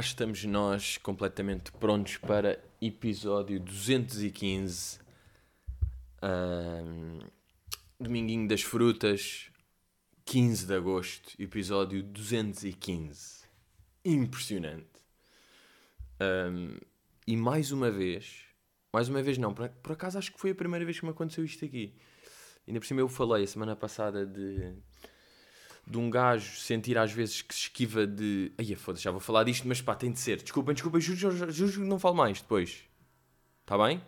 Estamos nós, completamente prontos para episódio 215. Ahm, Dominguinho das Frutas, 15 de agosto, episódio 215. Impressionante. Ahm, e mais uma vez, mais uma vez não, por, por acaso acho que foi a primeira vez que me aconteceu isto aqui. Ainda por cima eu falei a semana passada de de um gajo sentir às vezes que se esquiva de. Ai, foda-se, já vou falar disto, mas pá, tem de ser. Desculpem, desculpem, juro, juro, juro que não falo mais depois. Está bem?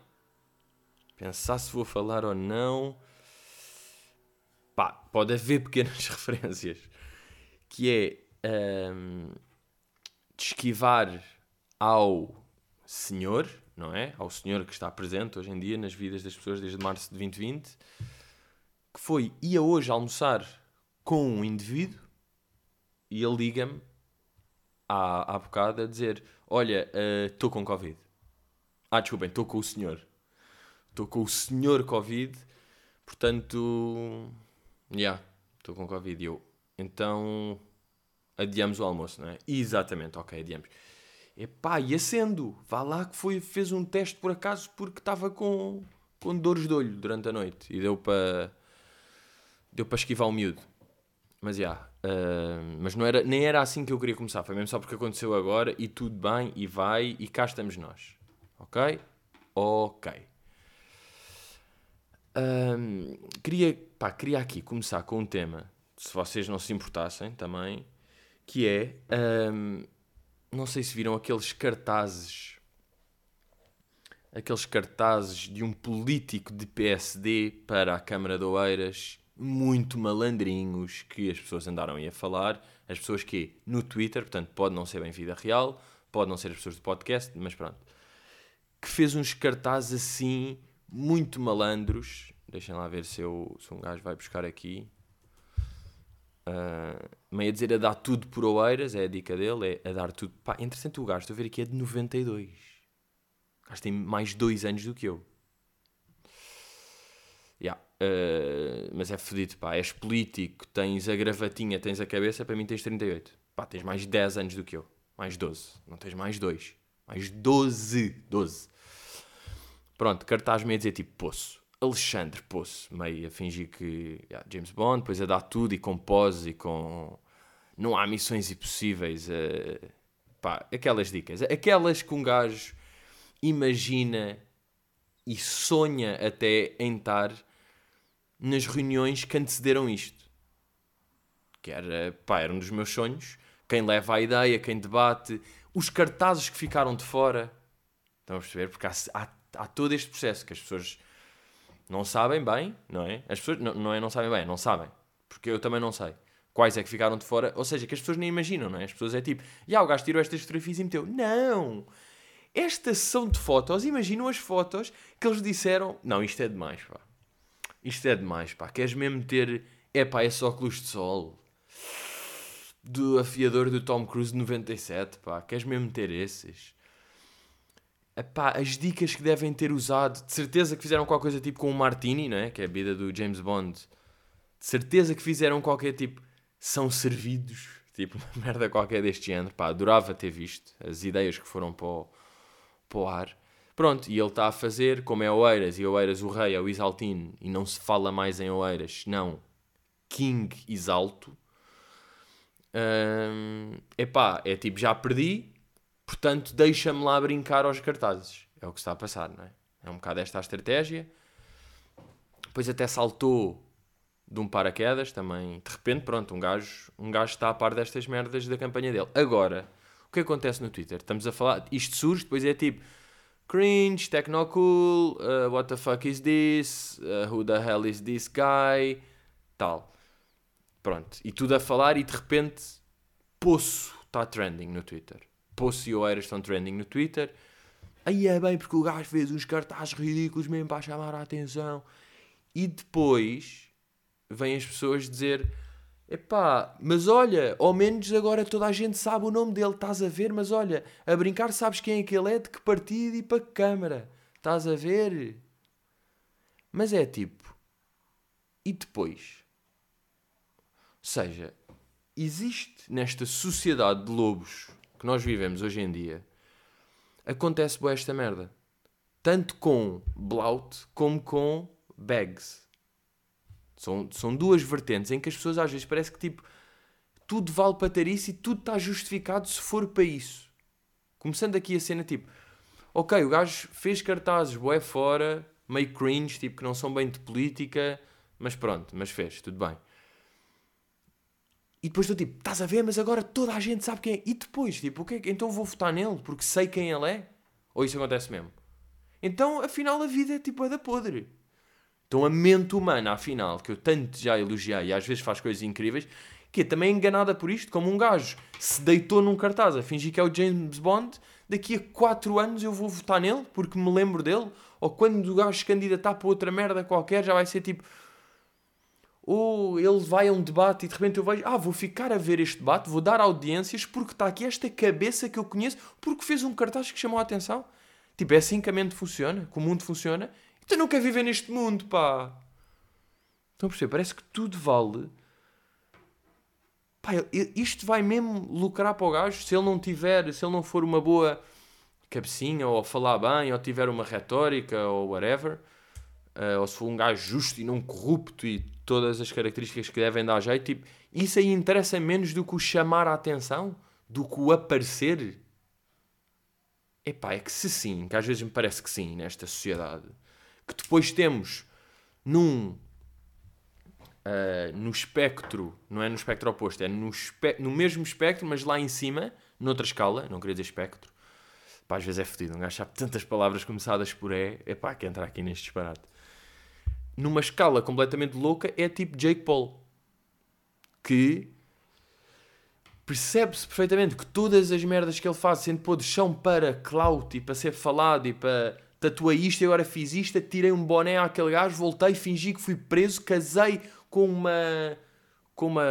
Pensar se vou falar ou não. Pá, pode haver pequenas referências. Que é. hum, de esquivar ao senhor, não é? Ao senhor que está presente hoje em dia nas vidas das pessoas desde março de 2020. Que foi, ia hoje almoçar com um indivíduo e ele liga-me há, há bocado a dizer: Olha, estou com Covid. Ah, desculpem, estou com o senhor. Estou com o senhor Covid, portanto. Já, yeah, estou com Covid. E eu, então. Adiamos o almoço, não é? Exatamente, ok, adiamos. Epá, e acendo. Vá lá que foi, fez um teste por acaso porque estava com, com dores de olho durante a noite e deu para. Deu para esquivar o miúdo. Mas já. uh, mas não era, nem era assim que eu queria começar. Foi mesmo só porque aconteceu agora e tudo bem e vai e cá estamos nós. Ok? Ok. Um, queria, pá, queria aqui começar com um tema, se vocês não se importassem também, que é. Um, não sei se viram aqueles cartazes. Aqueles cartazes de um político de PSD para a Câmara de Oeiras muito malandrinhos que as pessoas andaram aí a falar. As pessoas que no Twitter, portanto, pode não ser bem vida real, pode não ser as pessoas do podcast, mas pronto. Que fez uns cartazes assim, muito malandros. Deixem lá ver se, eu, se um gajo vai buscar aqui. Uh, meio a dizer a dar tudo por Oeiras, é a dica dele, é a dar tudo. Pá, interessante o gajo, estou a ver aqui, é de 92. O gajo tem mais dois anos do que eu. Yeah. Uh, mas é fedido, pá. És político, tens a gravatinha, tens a cabeça, para mim tens 38. Pá, tens mais 10 anos do que eu. Mais 12. Não tens mais 2. Mais 12. 12. Pronto, cartaz meio a dizer tipo Poço. Alexandre Poço. Meio a fingir que yeah, James Bond, depois a dar tudo e com pose e com. Não há missões impossíveis. Uh... Pá, aquelas dicas. Aquelas que um gajo imagina e sonha até em estar nas reuniões que antecederam isto. Que era, pá, era um dos meus sonhos. Quem leva a ideia, quem debate, os cartazes que ficaram de fora. Estão a perceber? Porque há, há, há todo este processo que as pessoas não sabem bem, não é? As pessoas não, não é não sabem bem, não sabem. Porque eu também não sei. Quais é que ficaram de fora? Ou seja, que as pessoas nem imaginam, não é? As pessoas é tipo, ah, o gajo tirou estas fotografias e meteu. Não! Esta sessão de fotos, imaginam as fotos que eles disseram. Não, isto é demais, pá. Isto é demais, pá. Queres mesmo ter. É pá, esse óculos de sol. Do afiador do Tom Cruise de 97, pá. Queres mesmo ter esses? Epá, as dicas que devem ter usado. De certeza que fizeram qualquer coisa tipo com o Martini, não é? Que é a vida do James Bond. De certeza que fizeram qualquer tipo. São servidos. Tipo, uma merda qualquer deste género. Pá, adorava ter visto as ideias que foram para o, para o ar. Pronto, e ele está a fazer, como é Oeiras, e Oeiras o rei é o Isaltino, e não se fala mais em Oeiras, não King Isalto. Hum, epá, é tipo, já perdi, portanto deixa-me lá brincar aos cartazes. É o que está a passar, não é? É um bocado esta a estratégia. Depois até saltou de um paraquedas também. De repente, pronto, um gajo, um gajo está a par destas merdas da campanha dele. Agora, o que acontece no Twitter? Estamos a falar, isto surge, depois é tipo cringe, technocool, uh, what the fuck is this, uh, who the hell is this guy, tal. Pronto, e tudo a falar e de repente Poço está trending no Twitter. Poço e Oeiras estão trending no Twitter. Aí é bem porque o gajo fez uns cartazes ridículos mesmo para chamar a atenção. E depois vêm as pessoas dizer Epá, mas olha, ao menos agora toda a gente sabe o nome dele, estás a ver? Mas olha, a brincar sabes quem é que ele é, de que partido e para que câmara. Estás a ver? Mas é tipo. E depois? Ou seja, existe nesta sociedade de lobos que nós vivemos hoje em dia, acontece boa esta merda. Tanto com blout como com bags. São, são duas vertentes em que as pessoas às vezes parece que tipo tudo vale para ter isso e tudo está justificado se for para isso. Começando aqui a cena tipo, ok, o gajo fez cartazes boé fora, meio cringe, tipo que não são bem de política, mas pronto, mas fez, tudo bem. E depois estou tipo, estás a ver, mas agora toda a gente sabe quem é. E depois, tipo, o que é? então vou votar nele porque sei quem ele é? Ou isso acontece mesmo? Então, afinal, a vida é tipo a da podre. Então, a mente humana, afinal, que eu tanto já elogiei e às vezes faz coisas incríveis, que é também enganada por isto, como um gajo se deitou num cartaz a fingir que é o James Bond, daqui a 4 anos eu vou votar nele porque me lembro dele, ou quando o gajo se candidatar para outra merda qualquer, já vai ser tipo. Ou ele vai a um debate e de repente eu vejo, ah, vou ficar a ver este debate, vou dar audiências porque está aqui esta cabeça que eu conheço, porque fez um cartaz que chamou a atenção. Tipo, é assim que a mente funciona, que o mundo funciona. Tu não quer viver neste mundo, pá. Estão a perceber? Parece que tudo vale. Pá, isto vai mesmo lucrar para o gajo se ele não tiver, se ele não for uma boa cabecinha, ou falar bem, ou tiver uma retórica, ou whatever. Uh, ou se for um gajo justo e não corrupto e todas as características que devem dar jeito, tipo, isso aí interessa menos do que o chamar a atenção, do que o aparecer. Epá, é que se sim, que às vezes me parece que sim, nesta sociedade, que depois temos num. Uh, no espectro, não é no espectro oposto, é no, espe no mesmo espectro, mas lá em cima, noutra escala, não queria dizer espectro, pá, às vezes é fedido, um gajo sabe tantas palavras começadas por E, é pá, que entrar aqui neste disparate. Numa escala completamente louca, é tipo Jake Paul, que percebe-se perfeitamente que todas as merdas que ele faz, sendo pôr são para clout e para ser falado e para tatuei isto e agora fiz isto, tirei um boné àquele gajo, voltei, fingi que fui preso, casei com uma. com uma.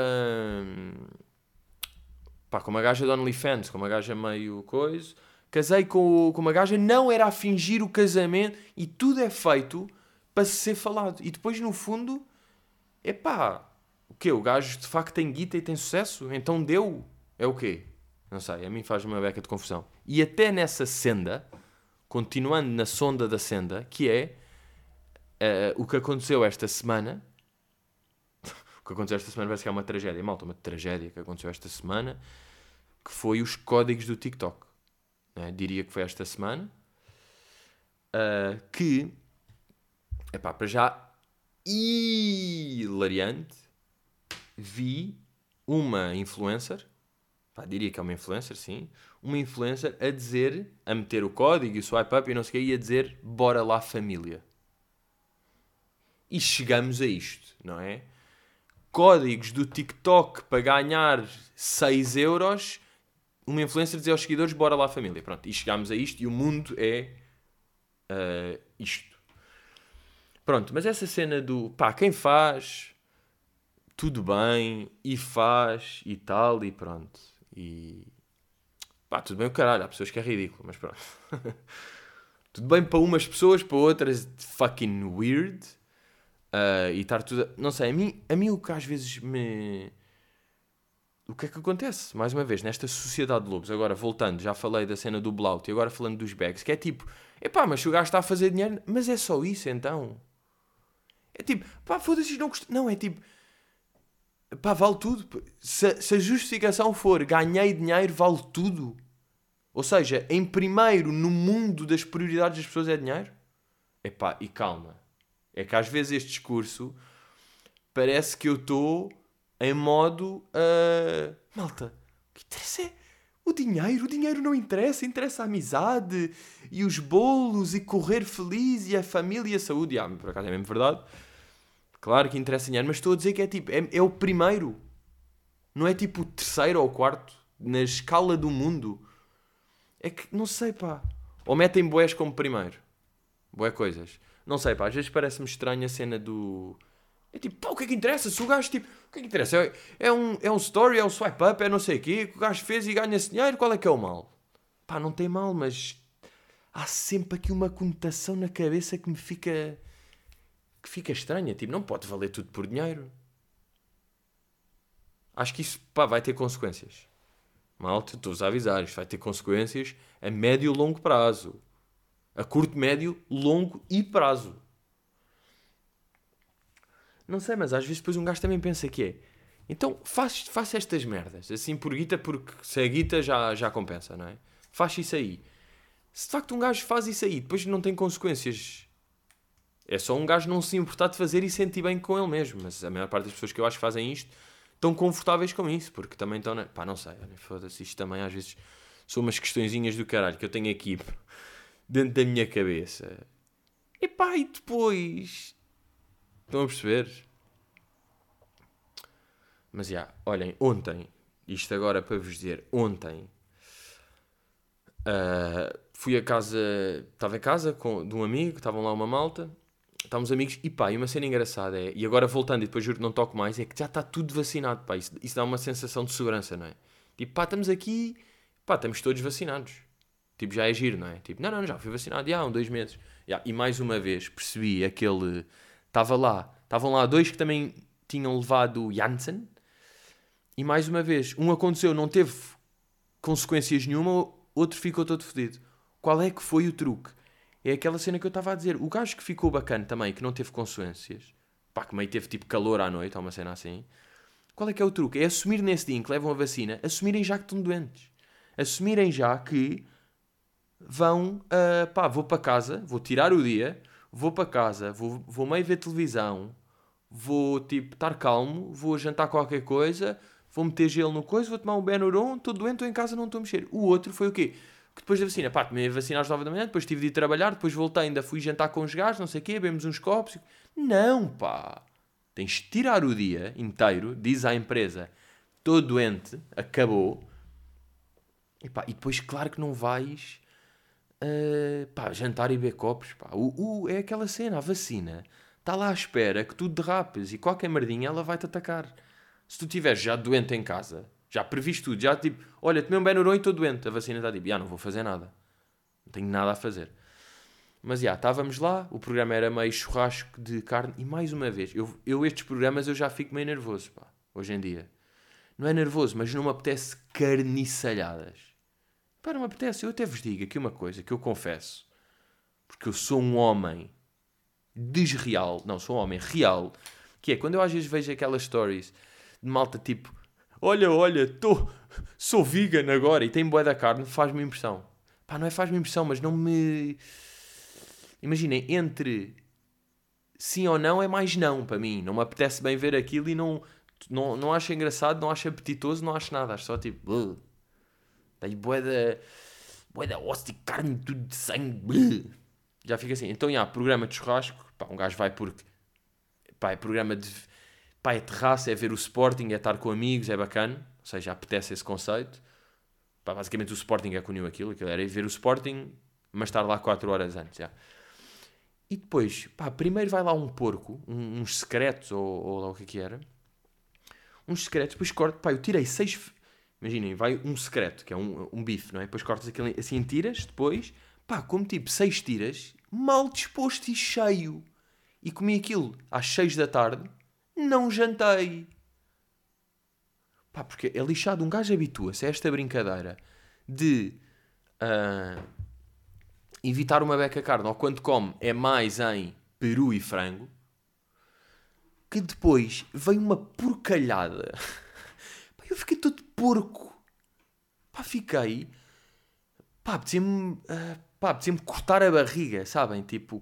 pá, com uma gaja de OnlyFans, com uma gaja meio coisa. Casei com, com uma gaja, não era a fingir o casamento e tudo é feito para ser falado. E depois, no fundo, é pá, o quê? O gajo de facto tem guita e tem sucesso? Então deu? É o quê? Não sei, a mim faz uma beca de confusão. E até nessa senda, continuando na sonda da senda, que é uh, o que aconteceu esta semana. o que aconteceu esta semana parece que é uma tragédia. Malta, uma tragédia que aconteceu esta semana, que foi os códigos do TikTok. Né? Diria que foi esta semana. Uh, que, epá, para já, hilariante, vi uma influencer, pá, diria que é uma influencer, sim, uma influencer a dizer, a meter o código e o swipe up e não sei o que, e a dizer, bora lá família. E chegamos a isto, não é? Códigos do TikTok para ganhar 6 euros, uma influencer dizer aos seguidores, bora lá família. Pronto, e chegamos a isto e o mundo é uh, isto. Pronto, mas essa cena do, pá, quem faz, tudo bem, e faz, e tal, e pronto. E, Pá, tudo bem o caralho, há pessoas que é ridículo, mas pronto. tudo bem para umas pessoas, para outras fucking weird. Uh, e estar tudo. Não sei, a mim, a mim o que às vezes me. O que é que acontece? Mais uma vez, nesta sociedade de lobos, agora voltando, já falei da cena do Blout e agora falando dos bags, que é tipo, epá, mas se o gajo está a fazer dinheiro, mas é só isso então. É tipo, pá, foda-se, não custa. Não, é tipo, Pá, vale tudo. Se, se, a justificação for ganhei dinheiro, vale tudo. Ou seja, em primeiro no mundo das prioridades das pessoas é dinheiro. Epá, e calma. É que às vezes este discurso parece que eu estou em modo. Uh, malta, o que interessa é o dinheiro. O dinheiro não interessa. Interessa a amizade e os bolos e correr feliz e a família e a saúde. Ah, por acaso é mesmo verdade. Claro que interessa dinheiro, mas estou a dizer que é tipo, é, é o primeiro. Não é tipo o terceiro ou o quarto na escala do mundo. É que, não sei, pá. Ou metem boés como primeiro. Boé coisas. Não sei, pá. Às vezes parece-me estranho a cena do. É tipo, pá, o que é que interessa? Se o gajo, tipo, o que é que interessa? É, é, um, é um story, é um swipe up, é não sei o quê, que o gajo fez e ganha-se dinheiro, qual é que é o mal? Pá, não tem mal, mas há sempre aqui uma conotação na cabeça que me fica que fica estranha. Tipo, não pode valer tudo por dinheiro. Acho que isso pá, vai ter consequências. Malta, estou-vos a avisar, isto vai ter consequências a médio e longo prazo. A curto, médio, longo e prazo. Não sei, mas às vezes depois um gajo também pensa que é. Então faz, faz estas merdas, assim por guita, porque se a guita já, já compensa, não é? Faz isso aí. Se de facto um gajo faz isso aí, depois não tem consequências. É só um gajo não se importar de fazer e sentir bem com ele mesmo. Mas a maior parte das pessoas que eu acho que fazem isto estão confortáveis com isso, porque também estão. Na... Pá, não sei, foda-se, isto também às vezes são umas questõezinhas do caralho que eu tenho aqui dentro da minha cabeça. E pá, e depois. Estão a perceber? Mas já, yeah, olhem, ontem, isto agora para vos dizer, ontem uh, fui a casa, estava em casa com, de um amigo, estavam lá uma malta, estávamos amigos, e pá, e uma cena engraçada é, e agora voltando, e depois juro que não toco mais, é que já está tudo vacinado, pá, isso, isso dá uma sensação de segurança, não é? Tipo, pá, estamos aqui, pá, estamos todos vacinados. Tipo, já é giro, não é? Tipo, não, não, já fui vacinado, já há um, dois meses. Já, e mais uma vez percebi aquele, estava lá, estavam lá dois que também tinham levado Janssen, e mais uma vez, um aconteceu, não teve consequências nenhuma, outro ficou todo fodido. Qual é que foi o truque? É aquela cena que eu estava a dizer. O gajo que ficou bacana também, que não teve consequências, pá, que meio teve tipo calor à noite, ou uma cena assim. Qual é que é o truque? É assumir nesse dia em que levam a vacina, assumirem já que estão doentes. Assumirem já que vão, uh, pá, vou para casa, vou tirar o dia, vou para casa, vou, vou meio ver televisão, vou tipo estar calmo, vou jantar qualquer coisa, vou meter gelo no coisa, vou tomar um Benuron, estou doente, estou em casa, não estou a mexer. O outro foi o quê? Que depois da vacina, pá, tomei a vacina às 9 da manhã, depois tive de ir trabalhar, depois voltei, ainda fui jantar com os gajos, não sei o quê, bebemos uns copos. Não, pá. Tens de tirar o dia inteiro, diz à empresa, estou doente, acabou. E, pá, e depois, claro que não vais uh, pá, jantar e beber copos. Pá. O, o, é aquela cena, a vacina está lá à espera que tu derrapes e qualquer merdinha ela vai-te atacar. Se tu estiveres já doente em casa, já previsto tudo, já tipo, olha, tomei um Benuron e estou doente, a vacina está tipo, já não vou fazer nada. Não tenho nada a fazer. Mas já, estávamos lá, o programa era meio churrasco de carne, e mais uma vez, eu, eu estes programas eu já fico meio nervoso, pá, hoje em dia. Não é nervoso, mas não me apetece carniçalhadas. Pá, não me apetece. Eu até vos digo aqui uma coisa que eu confesso, porque eu sou um homem desreal, não, sou um homem real, que é quando eu às vezes vejo aquelas stories de malta tipo: Olha, olha, tô, sou vegan agora e tenho boé da carne, faz-me impressão. Pá, não é faz-me impressão, mas não me. Imaginem, entre sim ou não é mais não para mim. Não me apetece bem ver aquilo e não, não, não acho engraçado, não acho apetitoso, não acho nada. Acho só tipo. Tenho boé da. boé da osso de carne, tudo de sangue. Já fica assim. Então, já, programa de churrasco. Pá, um gajo vai porque. Pá, é programa de pá, é terraça, é ver o Sporting, é estar com amigos, é bacana, ou seja, apetece esse conceito. Pá, basicamente o Sporting é que uniu aquilo, aquilo era ir ver o Sporting, mas estar lá 4 horas antes, já. E depois, pá, primeiro vai lá um porco, um, uns secretos, ou, ou lá o que é que era, uns secretos, depois corto, pá, eu tirei 6, imaginem, vai um secreto, que é um, um bife, não é? Depois cortas aquilo assim em tiras, depois, pá, como tipo 6 tiras, mal disposto e cheio. E comi aquilo às 6 da tarde, não jantei. Pá, porque é lixado. Um gajo habitua-se a esta brincadeira de uh, evitar uma beca carne ou quando come é mais em peru e frango. Que depois vem uma porcalhada. Pá, eu fiquei todo porco. Pá, fiquei. Pá, apetecia-me. Uh, apetecia-me cortar a barriga, sabem? Tipo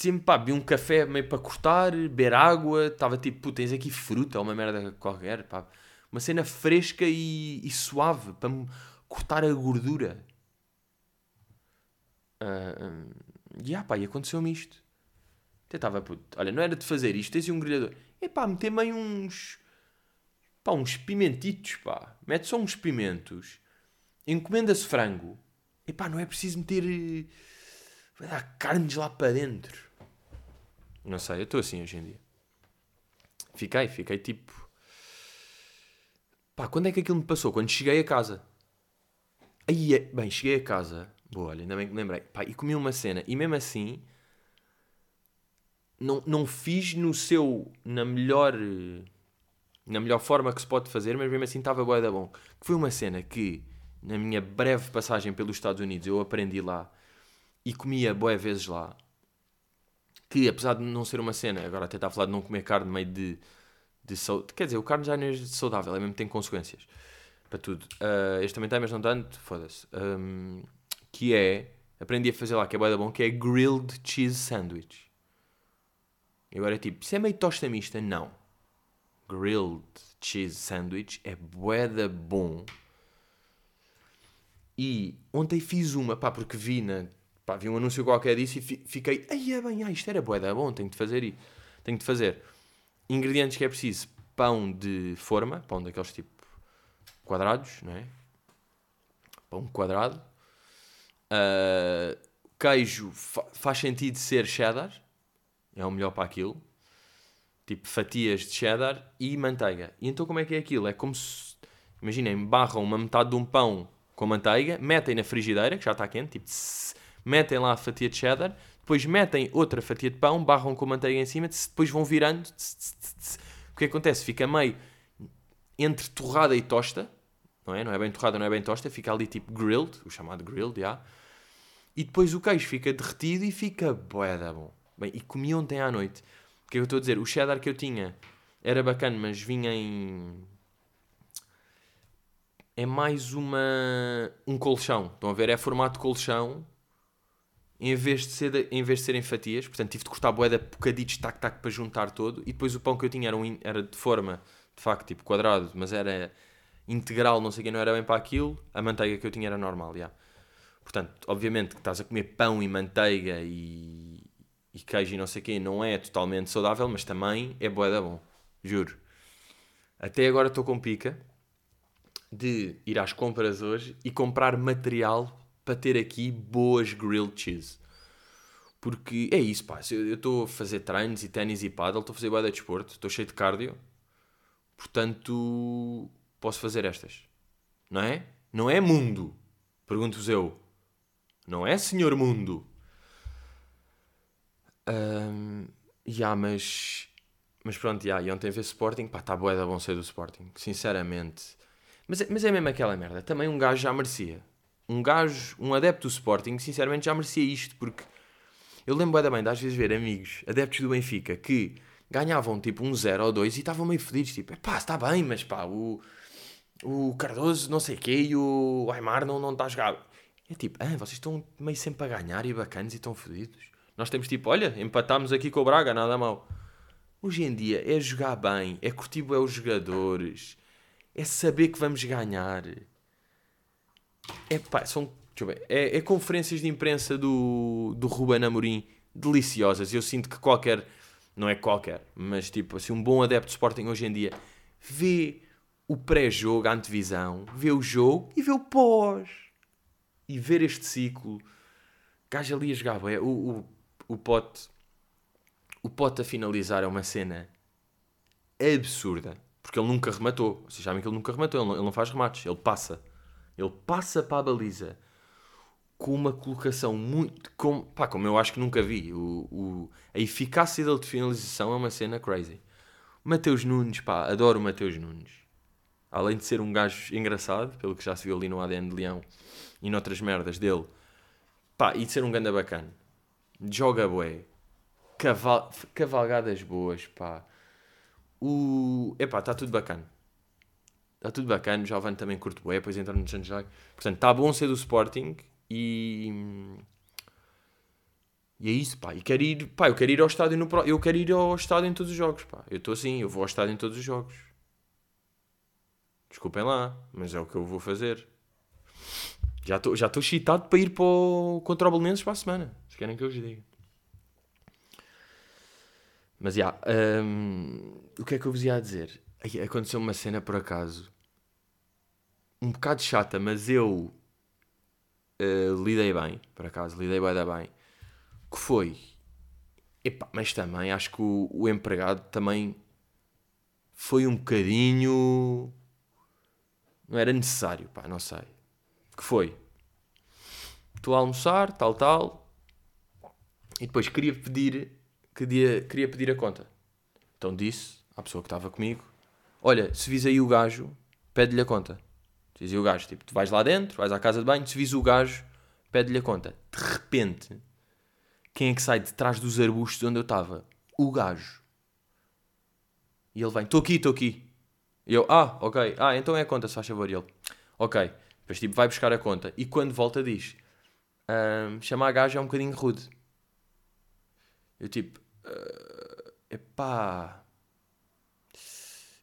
sempre, pá, bebi um café meio para cortar, beber água, estava tipo, pô, tens aqui fruta, uma merda qualquer, pá. Uma cena fresca e, e suave, para cortar a gordura. Uh, e ah, pá, e aconteceu-me isto. Até estava, puto, olha, não era de fazer isto, tens um grelhador. E pá, meter meio uns, pá, uns pimentitos, pá. Mete só uns pimentos. Encomenda-se frango. E pá, não é preciso meter... Vai dar carnes lá para dentro. Não sei, eu estou assim hoje em dia. Fiquei, fiquei tipo. Pá, quando é que aquilo me passou? Quando cheguei a casa. Aí, é, bem, cheguei a casa. Boa, olha, ainda bem que me lembrei. Pá, e comi uma cena. E mesmo assim. Não, não fiz no seu. Na melhor. na melhor forma que se pode fazer, mas mesmo assim estava bué da bom. Que foi uma cena que, na minha breve passagem pelos Estados Unidos, eu aprendi lá e comia bué vezes lá. Que, apesar de não ser uma cena, agora até está a falar de não comer carne meio de... de quer dizer, o carne já não é saudável, é mesmo tem consequências para tudo. Uh, este também tem, mas não tanto, foda-se. Um, que é, aprendi a fazer lá, que é da bom, que é grilled cheese sandwich. E agora é tipo, se é meio tosta mista, não grilled cheese sandwich é bué bom. E ontem fiz uma, pá, porque vi, na, pá, vi um anúncio qualquer disso e fi, fiquei, ai é bem, ah, isto era bué bom, tenho de fazer e tenho de fazer. Ingredientes que é preciso, pão de forma, pão daqueles tipo quadrados, não é? Pão quadrado. Uh, queijo fa faz sentido ser cheddar, é o melhor para aquilo tipo fatias de cheddar e manteiga. E então como é que é aquilo? É como se, imaginem, barram uma metade de um pão com manteiga, metem na frigideira, que já está quente, tipo, metem lá a fatia de cheddar, depois metem outra fatia de pão, barram com manteiga em cima, depois vão virando. O que acontece? Fica meio entre torrada e tosta, não é? Não é bem torrada, não é bem tosta, fica ali tipo grilled, o chamado grilled, já. E depois o queijo fica derretido e fica boeda bom. Bem, e comi ontem à noite que eu estou a dizer? O cheddar que eu tinha era bacana, mas vinha em. É mais uma. um colchão. Estão a ver? É formato colchão. Em vez de, ser, em vez de serem fatias, portanto tive de cortar boeda bocaditos, tac-tac, para juntar todo. E depois o pão que eu tinha era, um, era de forma, de facto, tipo quadrado, mas era integral, não sei o que, não era bem para aquilo. A manteiga que eu tinha era normal, já. Portanto, obviamente que estás a comer pão e manteiga e, e queijo e não sei o quê não é totalmente saudável, mas também é bué da bom. Juro. Até agora estou com pica de ir às compras hoje e comprar material para ter aqui boas grilled cheese. Porque é isso, pá. Eu estou a fazer treinos e ténis e paddle, estou a fazer bué de desporto, estou cheio de cardio. Portanto, posso fazer estas. Não é? Não é mundo. Pergunto-vos eu. Não é, senhor mundo? Um, yeah, mas, mas pronto, yeah, e ontem ver Sporting, pá, está boa da bom ser do Sporting, sinceramente. Mas, é, mas é mesmo aquela merda, também um gajo já merecia. Um gajo, um adepto do Sporting, sinceramente já merecia isto, porque eu lembro bem, às vezes ver amigos, adeptos do Benfica, que ganhavam tipo um 0 ou 2 e estavam meio fodidos, tipo, pá, está bem, mas pá, o, o Cardoso não sei o quê e o Aymar não, não está a jogar. É tipo, ah, vocês estão meio sempre a ganhar e bacanas e estão fodidos. Nós temos tipo, olha, empatámos aqui com o Braga, nada mal. Hoje em dia é jogar bem, é curtir é os jogadores, é saber que vamos ganhar. É pá, são, é, é, conferências de imprensa do, do Ruben Amorim deliciosas. Eu sinto que qualquer, não é qualquer, mas tipo assim, um bom adepto de Sporting hoje em dia vê o pré-jogo, a antevisão, vê o jogo e vê o pós. E ver este ciclo. Gajo ali a jogar, é, o, o o pote o pote a finalizar é uma cena absurda. Porque ele nunca rematou. Vocês sabem que ele nunca rematou. Ele não, ele não, faz remates. Ele passa. Ele passa para a baliza com uma colocação muito. Com, pá, como eu acho que nunca vi. O, o, a eficácia dele de finalização é uma cena crazy. Mateus Nunes, pá, adoro o Mateus Nunes. Além de ser um gajo engraçado, pelo que já se viu ali no ADN de Leão e noutras merdas dele, pá, e de ser um ganda bacana joga bué, Caval cavalgadas boas, pá. O... Epá, está tudo bacana. Está tudo bacana, o Jovem também curto bué, depois entra no Sanjay. Portanto, está bom ser do Sporting e... E é isso, pá. E quero ir, pá, eu quero ir ao estádio no pro... Eu quero ir ao estádio em todos os jogos, pá. Eu estou assim, eu vou ao estádio em todos os jogos. Desculpem lá, mas é o que eu vou fazer. Já estou já excitado para ir para o... contra o Belenenses para a semana querem que eu vos diga. Mas já, yeah, um, o que é que eu vos ia dizer? Aconteceu uma cena por acaso um bocado chata, mas eu uh, lidei bem, por acaso, lidei bem da bem. Que foi, epá, mas também acho que o, o empregado também foi um bocadinho. Não era necessário, pá, não sei. Que foi? Estou a almoçar, tal, tal. E depois queria pedir, queria, queria pedir a conta. Então disse à pessoa que estava comigo: olha, se vis aí o gajo, pede-lhe a conta. Se vis aí o gajo, tipo, tu vais lá dentro, vais à casa de banho, se vis o gajo, pede-lhe a conta. De repente, quem é que sai de trás dos arbustos onde eu estava? O gajo. E ele vem, estou aqui, estou aqui. E eu, ah, ok, ah, então é a conta, se faz favor. E ele, ok. Depois, tipo, vai buscar a conta. E quando volta, diz, um, chamar a gajo é um bocadinho rude. Eu, tipo, uh, epá.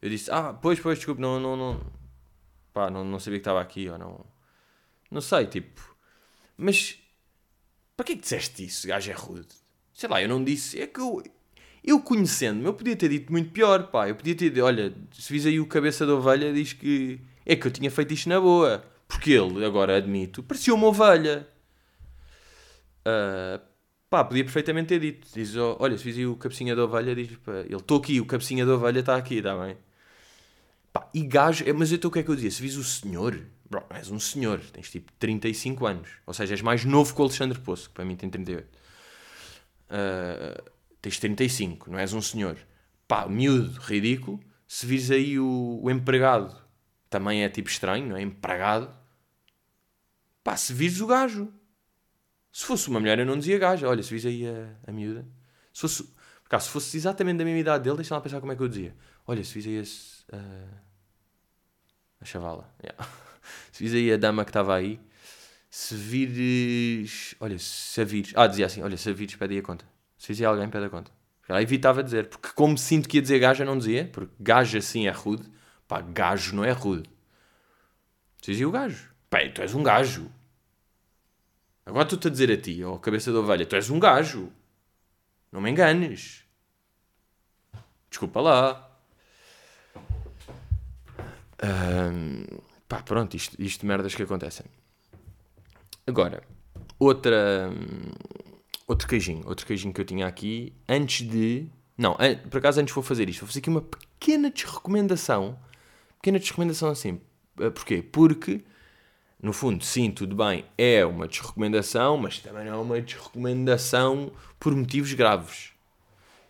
Eu disse, ah, pois, pois, desculpe, não, não, não, pá, não, não sabia que estava aqui, ou não, não sei, tipo, mas, para que é que disseste isso, gajo é rude? Sei lá, eu não disse, é que eu, eu conhecendo-me, eu podia ter dito muito pior, pá, eu podia ter dito, olha, se fiz aí o cabeça da ovelha, diz que, é que eu tinha feito isto na boa, porque ele, agora admito, parecia uma ovelha. Uh, pá, podia perfeitamente ter dito, diz, oh, olha, se fiz aí o cabecinha da ovelha, diz, pá, ele, estou aqui, o cabecinha da ovelha está aqui, está bem? Pá, e gajo, é, mas então o que é que eu dizia? Se vis o senhor, bro, és um senhor, tens tipo 35 anos, ou seja, és mais novo que o Alexandre Poço, que para mim tem 38. Uh, ah, tens 35, não és um senhor. Pá, miúdo, ridículo. Se vis aí o, o empregado, também é tipo estranho, não é? Empregado. Pá, se vires o gajo. Se fosse uma mulher, eu não dizia gajo. Olha, se vis aí a, a miúda. Se fosse, por se fosse exatamente da mesma idade dele, deixa lá pensar como é que eu dizia. Olha, se vis aí esse, uh, a chavala. Yeah. Se vis aí a dama que estava aí. Se vires. Olha, se a vires. Ah, dizia assim: Olha, se a vires, pede aí a conta. Se vis alguém, pede a conta. Já evitava dizer. Porque, como sinto que ia dizer gaja, não dizia. Porque gajo assim é rude. Pá, gajo não é rude. Se dizia o gajo. Pá, tu és um gajo. Agora estou-te a dizer a ti, ó, oh, cabeça da ovelha, tu és um gajo. Não me enganes. Desculpa lá. Um, pá, pronto, isto, isto merdas que acontecem. Agora, outra, outro queijinho, outro queijinho que eu tinha aqui, antes de. Não, por acaso antes vou fazer isto, vou fazer aqui uma pequena desrecomendação. Pequena desrecomendação assim. Eh, porquê? Porque, no fundo, sim, tudo bem, é uma desrecomendação, mas também não é uma desrecomendação por motivos graves.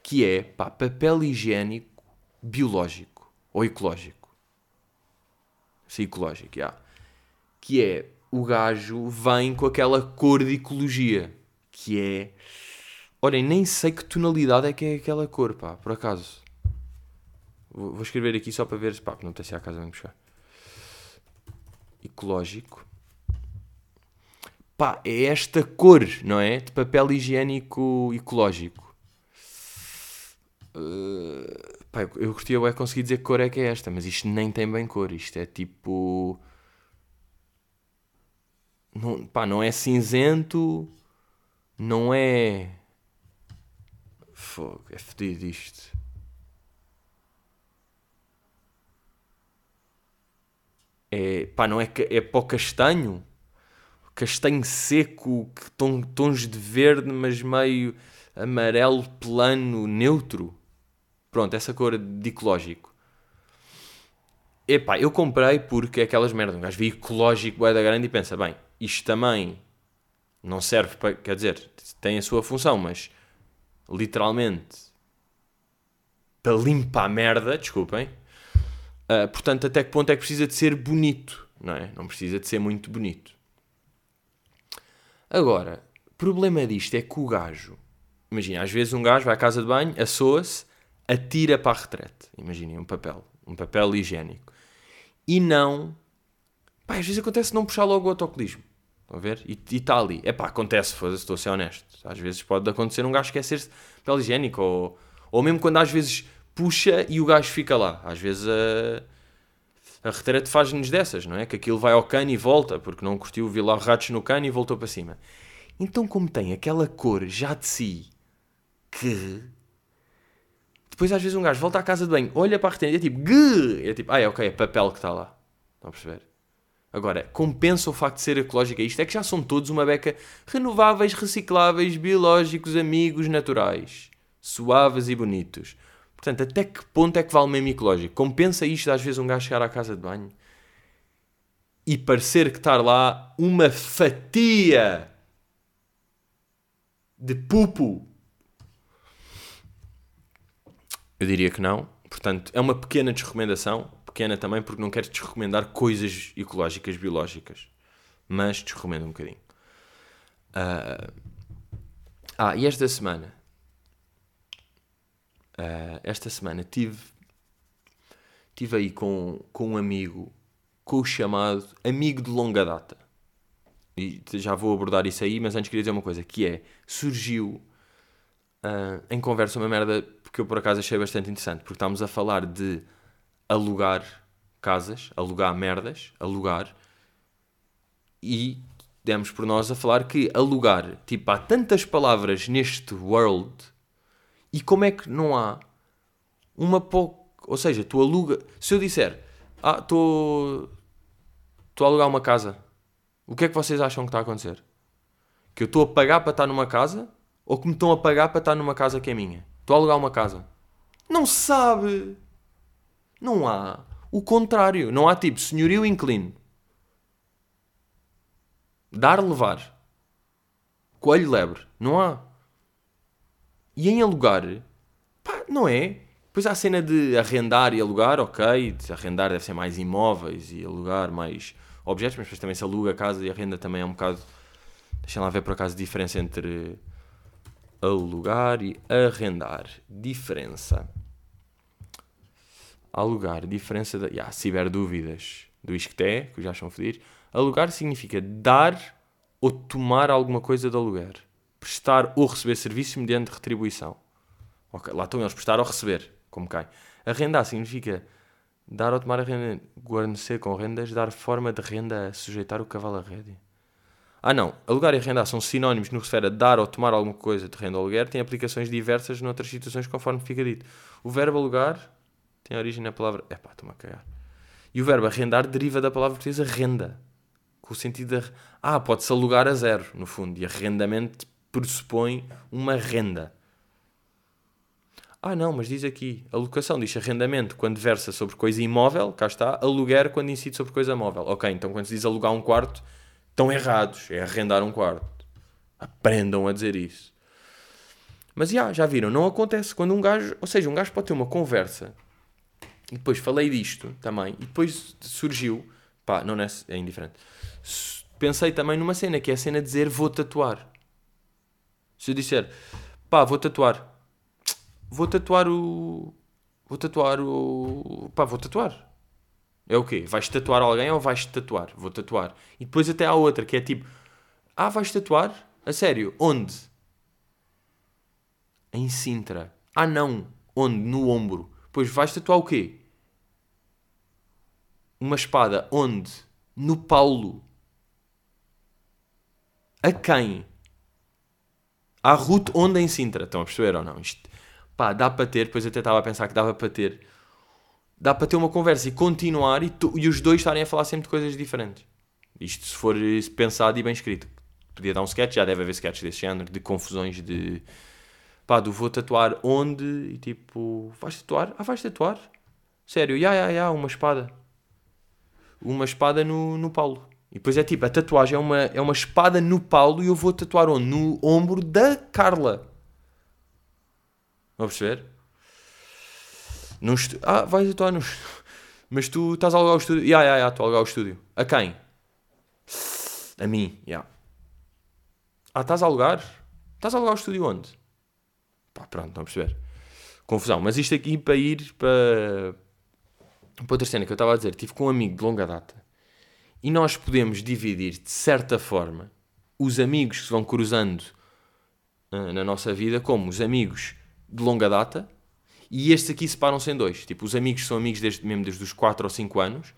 Que é, pá, papel higiênico biológico ou ecológico psicológico, yeah. que é o gajo vem com aquela cor de ecologia, que é. Olhem, nem sei que tonalidade é que é aquela cor, pá, por acaso. Vou, escrever aqui só para ver, pá, não tem se a casa vem buscar. Ecológico. Pá, é esta cor, não é? De papel higiênico ecológico. Uh, Pá, eu, eu é conseguir dizer que cor é que é esta, mas isto nem tem bem cor. Isto é tipo. Não, pá, não é cinzento, não é. Fogo, é fedido isto. É, pá, não é, é o castanho? Castanho seco, tons de verde, mas meio amarelo plano neutro. Pronto, essa cor de ecológico. Epá, eu comprei porque é aquelas merdas. Um gajo vê ecológico, da grande e pensa, bem, isto também não serve para... Quer dizer, tem a sua função, mas literalmente para limpar a merda, desculpem. Uh, portanto, até que ponto é que precisa de ser bonito, não é? Não precisa de ser muito bonito. Agora, problema disto é que o gajo, imagina, às vezes um gajo vai à casa de banho, assoa-se, atira para a retrete. Imaginem um papel, um papel higiênico. E não. Pá, às vezes acontece não puxar logo o autocolismo. Estão a ver? E está ali. É pá, acontece, foda-se, estou a ser honesto. Às vezes pode acontecer um gajo esquecer-se de papel higiênico. Ou, ou mesmo quando às vezes puxa e o gajo fica lá. Às vezes a, a retrete faz-nos dessas, não é? Que aquilo vai ao cano e volta, porque não curtiu, viu lá ratos no cano e voltou para cima. Então, como tem aquela cor já de si que depois às vezes um gajo volta à casa de banho, olha para a retenda e é tipo, é tipo, ah, é ok, é papel que está lá. Estão a perceber? Agora, compensa o facto de ser ecológica isto? É que já são todos uma beca renováveis, recicláveis, biológicos, amigos, naturais, suaves e bonitos. Portanto, até que ponto é que vale mesmo ecológico? Compensa isto às vezes um gajo chegar à casa de banho e parecer que está lá uma fatia de pupo eu diria que não. Portanto, é uma pequena desrecomendação, pequena também porque não quero desrecomendar coisas ecológicas, biológicas, mas desrecomendo um bocadinho. Uh... Ah, e esta semana, uh, esta semana tive, tive aí com, com um amigo, com o chamado amigo de longa data. E já vou abordar isso aí, mas antes queria dizer uma coisa, que é, surgiu uh, em conversa uma merda que eu por acaso achei bastante interessante, porque estávamos a falar de alugar casas, alugar merdas, alugar, e demos por nós a falar que alugar, tipo, há tantas palavras neste world, e como é que não há uma pouco, ou seja, tu aluga, se eu disser, ah, estou estou a alugar uma casa, o que é que vocês acham que está a acontecer? Que eu estou a pagar para estar numa casa ou que me estão a pagar para estar numa casa que é minha? Estou a alugar uma casa. Não se sabe. Não há. O contrário. Não há tipo senhorio inclino. Dar, levar. Coelho, lebre. Não há. E em alugar, pá, não é? Depois há a cena de arrendar e alugar, ok. De arrendar deve ser mais imóveis e alugar mais objetos, mas depois também se aluga a casa e arrenda também é um bocado. Deixem lá ver por acaso a diferença entre alugar e arrendar. Diferença. Alugar, diferença da. Yeah, ciberdúvidas do Isqueté, que já são fedidos. Alugar significa dar ou tomar alguma coisa de aluguer. Prestar ou receber serviço mediante retribuição. Ok, lá estão eles, prestar ou receber, como cai. Arrendar significa dar ou tomar a renda, guarnecer com rendas, dar forma de renda a sujeitar o cavalo a rédea. Ah, não. Alugar e arrendar são sinónimos no que se refere a dar ou tomar alguma coisa de renda ou aluguer, têm aplicações diversas noutras situações, conforme fica dito. O verbo alugar tem origem na palavra. Epá, estou-me a cagar. E o verbo arrendar deriva da palavra portuguesa renda. Com o sentido de. Ah, pode-se alugar a zero, no fundo. E arrendamento pressupõe uma renda. Ah, não, mas diz aqui. Alocação diz arrendamento quando versa sobre coisa imóvel, cá está. Aluguer quando incide sobre coisa móvel. Ok, então quando se diz alugar um quarto estão errados. É arrendar um quarto. Aprendam a dizer isso. Mas já, já viram, não acontece quando um gajo, ou seja, um gajo pode ter uma conversa e depois falei disto também e depois surgiu, pá, não é, é indiferente. Pensei também numa cena que é a cena de dizer vou tatuar. Se eu disser, pá, vou tatuar, vou tatuar o, vou tatuar o, pá, vou tatuar. É o quê? Vais tatuar alguém ou vais tatuar? Vou tatuar. E depois até há outra que é tipo: Ah, vais tatuar? A sério? Onde? Em Sintra. Ah, não. Onde? No ombro. Pois vais tatuar o quê? Uma espada. Onde? No Paulo. A quem? À Ruth onde em Sintra. Estão a perceber ou não? Isto, pá, dá para ter. Depois até estava a pensar que dava para ter dá para ter uma conversa e continuar e, tu, e os dois estarem a falar sempre de coisas diferentes. Isto se for pensado e bem escrito. Podia dar um sketch, já deve haver sketches desse género, de confusões de pá, do vou tatuar onde e tipo, vais tatuar? Ah, vais tatuar? Sério, ya, ya, ya, uma espada. Uma espada no, no Paulo. E depois é tipo, a tatuagem é uma, é uma espada no Paulo e eu vou tatuar onde? No ombro da Carla. Vão perceber? Estu... Ah, vais atuar no. Mas tu estás a alugar o estúdio? Ya, ya, ya, estou a alugar o estúdio. A quem? A mim, ya. Yeah. Ah, estás a alugar? Estás a alugar o estúdio onde? Pá, pronto, estão a perceber. Confusão. Mas isto aqui para ir para. Para outra cena que eu estava a dizer, tive com um amigo de longa data e nós podemos dividir de certa forma os amigos que se vão cruzando uh, na nossa vida como os amigos de longa data e estes aqui separam-se em dois. Tipo, os amigos são amigos desde, mesmo desde os 4 ou 5 anos.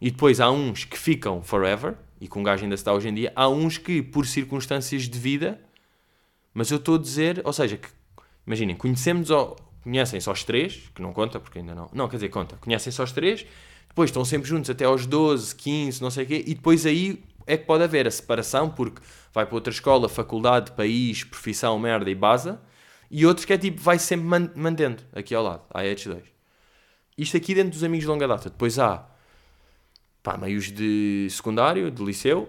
E depois há uns que ficam forever, e com um gajo ainda está hoje em dia. Há uns que, por circunstâncias de vida, mas eu estou a dizer, ou seja, que, imaginem, conhecemos, conhecem só os três, que não conta, porque ainda não. Não, quer dizer, conta. Conhecem só os três, depois estão sempre juntos até aos 12, 15, não sei o quê, e depois aí é que pode haver a separação, porque vai para outra escola, faculdade, país, profissão, merda e base e outros que é tipo, vai sempre man mantendo aqui ao lado. Há estes dois. Isto aqui dentro dos amigos de longa data. Depois há pá, meios de secundário, de liceu,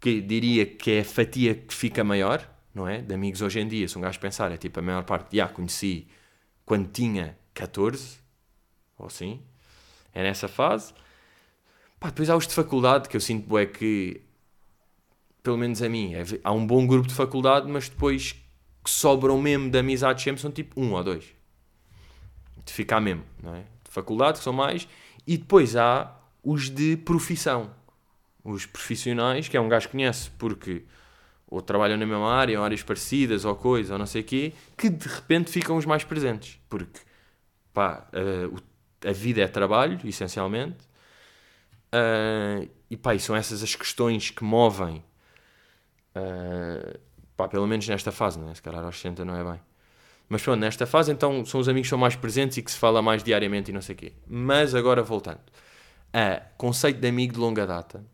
que diria que é a fatia que fica maior, não é? De amigos hoje em dia, se um gajo pensar, é tipo a maior parte, já conheci quando tinha 14, ou assim. É nessa fase. Pá, depois há os de faculdade, que eu sinto é que, pelo menos a mim, é, há um bom grupo de faculdade, mas depois que sobram mesmo de amizade sempre são tipo um ou dois. De ficar mesmo, não é? De faculdade, que são mais. E depois há os de profissão. Os profissionais, que é um gajo que conhece porque ou trabalham na mesma área, ou áreas parecidas, ou coisa, ou não sei o quê, que de repente ficam os mais presentes. Porque, pá, a, a vida é trabalho, essencialmente. Uh, e pá, e são essas as questões que movem, uh, pá, pelo menos nesta fase, não é? Se calhar aos 60 não é bem. Mas pronto, nesta fase então são os amigos que são mais presentes e que se fala mais diariamente e não sei o quê. Mas agora voltando a conceito de amigo de longa data,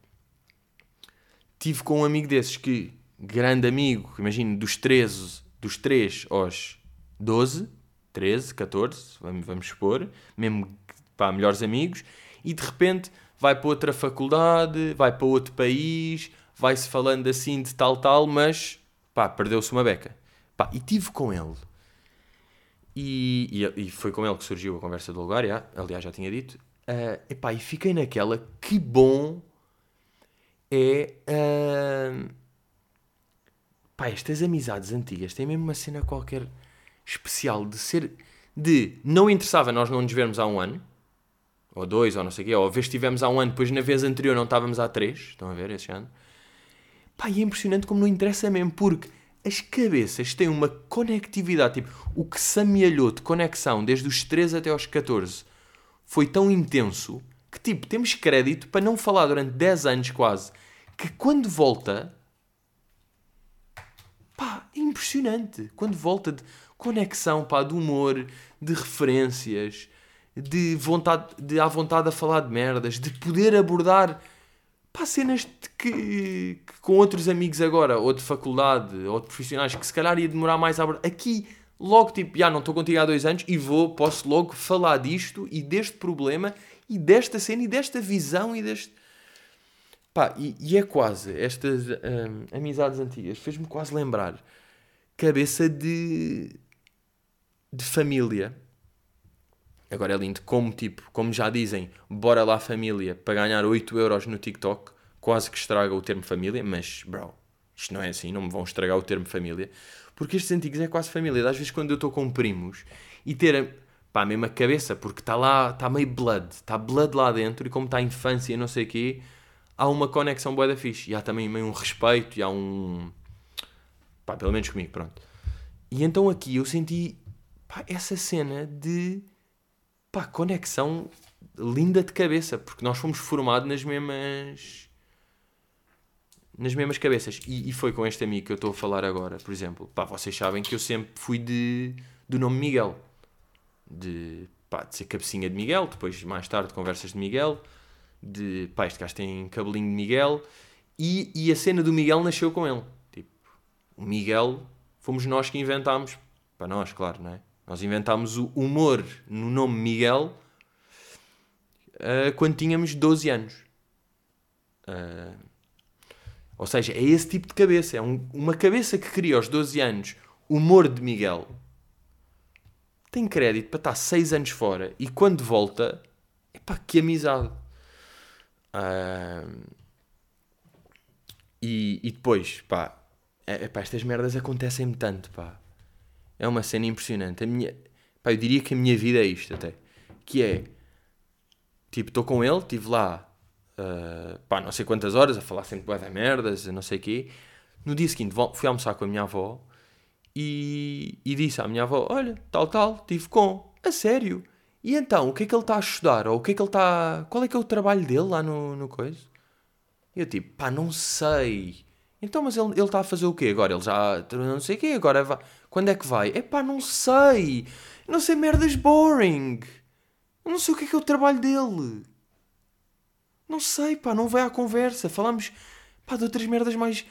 tive com um amigo desses que, grande amigo, imagino, dos 13, dos 3 aos 12, 13, 14, vamos, vamos expor, mesmo pá, melhores amigos, e de repente vai para outra faculdade, vai para outro país, vai-se falando assim de tal, tal, mas pá, perdeu-se uma beca. Pá, e tive com ele e, e, e, foi com ele que surgiu a conversa do lugar, já, aliás, já tinha dito. Uh, epá, e fiquei naquela, que bom é. Uh, pá, estas amizades antigas têm mesmo uma cena qualquer especial de ser. de não interessava nós não nos vermos há um ano, ou dois, ou não sei o quê, ou a vez estivemos há um ano, depois na vez anterior não estávamos há três, estão a ver esse ano. Pá, e é impressionante como não interessa mesmo, porque as cabeças têm uma conectividade, tipo, o que se amealhou de conexão desde os 13 até aos 14 foi tão intenso que, tipo, temos crédito para não falar durante 10 anos quase, que quando volta, pá, é impressionante. Quando volta de conexão, pá, de humor, de referências, de vontade, de à vontade a falar de merdas, de poder abordar pá, cenas que, que, com outros amigos agora, ou de faculdade, ou de profissionais, que se calhar ia demorar mais a abordar. Aqui, logo, tipo, já não estou contigo há dois anos e vou, posso logo falar disto e deste problema e desta cena e desta visão e deste. Pá, e, e é quase, estas hum, amizades antigas, fez-me quase lembrar cabeça de, de família Agora é lindo como, tipo, como já dizem, bora lá família, para ganhar 8 euros no TikTok, quase que estraga o termo família, mas, bro, isto não é assim, não me vão estragar o termo família. Porque estes antigos é quase família. Às vezes quando eu estou com primos e ter, pá, a mesma cabeça, porque está lá, está meio blood, está blood lá dentro e como está a infância e não sei o quê, há uma conexão boa da fixe. E há também meio um respeito e há um... Pá, pelo menos comigo, pronto. E então aqui eu senti, pá, essa cena de pá, conexão linda de cabeça, porque nós fomos formados nas mesmas nas mesmas cabeças. E, e, foi com este amigo que eu estou a falar agora, por exemplo. Pá, vocês sabem que eu sempre fui de, do nome Miguel. De, pá, de ser cabecinha de Miguel, depois mais tarde conversas de Miguel. De, pá, este gajo tem cabelinho de Miguel. E, e a cena do Miguel nasceu com ele. Tipo, o Miguel fomos nós que inventámos. Para nós, claro, não é? Nós inventámos o humor no nome Miguel uh, quando tínhamos 12 anos. Uh, ou seja, é esse tipo de cabeça. É um, uma cabeça que cria aos 12 anos humor de Miguel. Tem crédito para estar 6 anos fora e quando volta, epá, que amizade. Uh, e, e depois, pá, é, epá, estas merdas acontecem-me tanto, pá é uma cena impressionante. A minha, pá, eu diria que a minha vida é isto até. Que é, tipo, estou com ele, estive lá, uh, pá, não sei quantas horas, a falar sempre bué merdas, não sei o quê. No dia seguinte fui almoçar com a minha avó e, e disse à minha avó, olha, tal, tal, estive com. A sério? E então, o que é que ele está a estudar? Ou o que é que ele está... Qual é que é o trabalho dele lá no, no coisa? E eu tipo, pá, não sei. Então, mas ele está a fazer o quê agora? Ele já não sei o quê, agora vai. Quando é que vai? É pá, não sei. Não sei merdas boring. Não sei o que é que é o trabalho dele. Não sei, pá, não vai à conversa. Falamos, pá, de outras merdas mais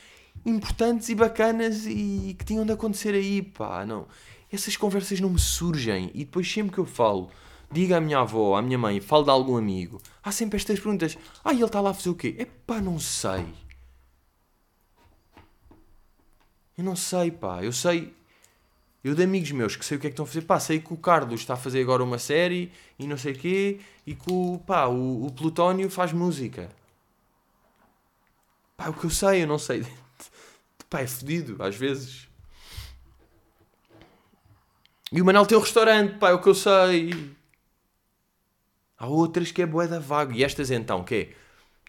importantes e bacanas e que tinham de acontecer aí, pá, não. Essas conversas não me surgem. E depois sempre que eu falo, diga à minha avó, à minha mãe, falo de algum amigo, há sempre estas perguntas. Ah, ele está lá a fazer o quê? É pá, não sei. Eu não sei, pá. Eu sei Eu de amigos meus que sei o que é que estão a fazer, pá, sei que o Carlos está a fazer agora uma série e não sei quê, e que o, pá, o, o Plutónio faz música. Pá, o que eu sei, eu não sei. Pá, é fedido, às vezes. E o Manel tem um restaurante, pá, é o que eu sei. Há outras que é boeda vago. E estas então, que é?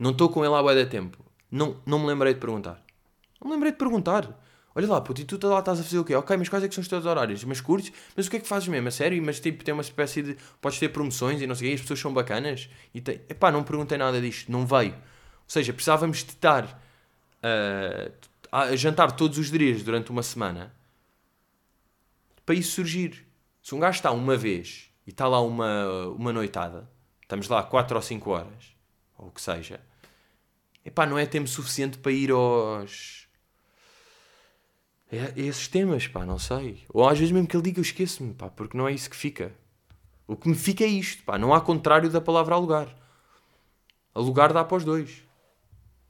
Não estou com ele há boeda tempo. Não, não me lembrei de perguntar. Não me lembrei de perguntar. Olha lá, puto, e tu lá estás a fazer o quê? Ok, mas quais é que são os teus horários? Mas curtes? Mas o que é que fazes mesmo? A sério? Mas tipo, tem uma espécie de... Podes ter promoções e não sei o quê, as pessoas são bacanas? E tem... Epá, não perguntei nada disto. Não veio. Ou seja, precisávamos de estar uh, a jantar todos os dias durante uma semana para isso surgir. Se um gajo está uma vez e está lá uma, uma noitada, estamos lá 4 ou 5 horas, ou o que seja, epá, não é tempo suficiente para ir aos. É, esses temas, pá, não sei. Ou às vezes mesmo que ele diga, eu esqueço-me, pá, porque não é isso que fica. O que me fica é isto, pá, não há contrário da palavra alugar. Alugar dá para os dois.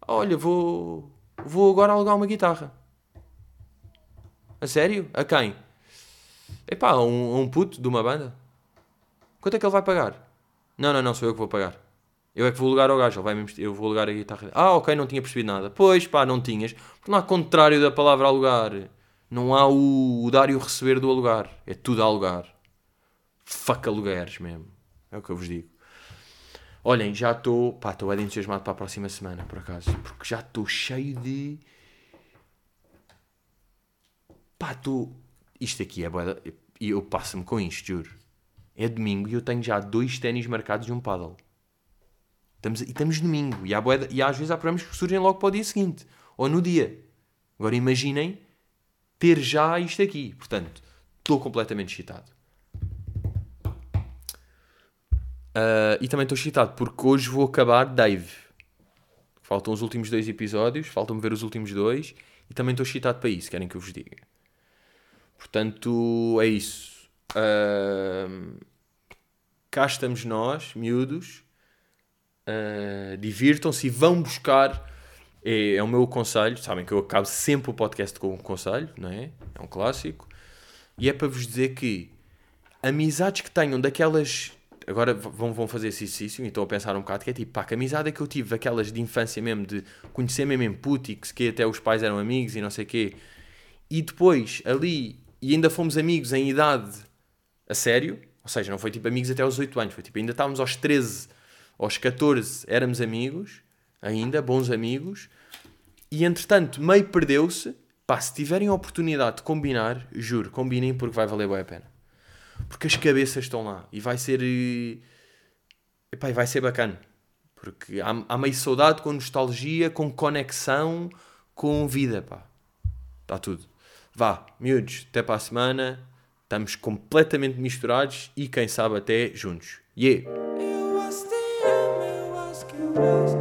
Olha, vou, vou agora alugar uma guitarra. A sério? A quem? Epá, um, a um puto de uma banda. Quanto é que ele vai pagar? Não, não, não, sou eu que vou pagar. Eu é que vou alugar ao gajo, ele vai mesmo, eu vou alugar a guitarra. Ah, ok, não tinha percebido nada. Pois, pá, não tinhas. Porque não há contrário da palavra alugar. Não há o, o dar e o receber do alugar. É tudo alugar. Fuck alugueres mesmo. É o que eu vos digo. Olhem, já estou. Pá, estou bem entusiasmado para a próxima semana, por acaso. Porque já estou cheio de. Pá, estou. Isto aqui é boa. E eu passo-me com isto, juro. É domingo e eu tenho já dois ténis marcados e um paddle. Estamos, e estamos domingo. E, há boeda, e às vezes há programas que surgem logo para o dia seguinte. Ou no dia. Agora imaginem ter já isto aqui. Portanto, estou completamente excitado. Uh, e também estou excitado porque hoje vou acabar Dave. Faltam os últimos dois episódios, faltam-me ver os últimos dois e também estou excitado para isso, querem que eu vos diga. Portanto, é isso. Uh, cá estamos nós, miúdos. Uh, Divirtam-se e vão buscar. É, é, o meu conselho. Sabem que eu acabo sempre o podcast com um conselho, não é? É um clássico. E é para vos dizer que amizades que tenham daquelas agora vão, vão fazer esse exercício e a pensar um bocado que é tipo, pá, que amizade é que eu tive, aquelas de infância mesmo, de conhecer mesmo em putix, que até os pais eram amigos e não sei o quê, e depois ali, e ainda fomos amigos em idade a sério, ou seja, não foi tipo amigos até aos 8 anos, foi tipo, ainda estávamos aos 13, aos 14 éramos amigos, ainda, bons amigos, e entretanto meio perdeu-se, pá, se tiverem a oportunidade de combinar, juro, combinem porque vai valer bem a pena porque as cabeças estão lá e vai ser. Eh, epá, vai ser bacana. Porque há, há meio saudade com nostalgia, com conexão, com vida, pá. Está tudo. Vá, miúdos, até para a semana. Estamos completamente misturados e quem sabe até juntos. Yeah! just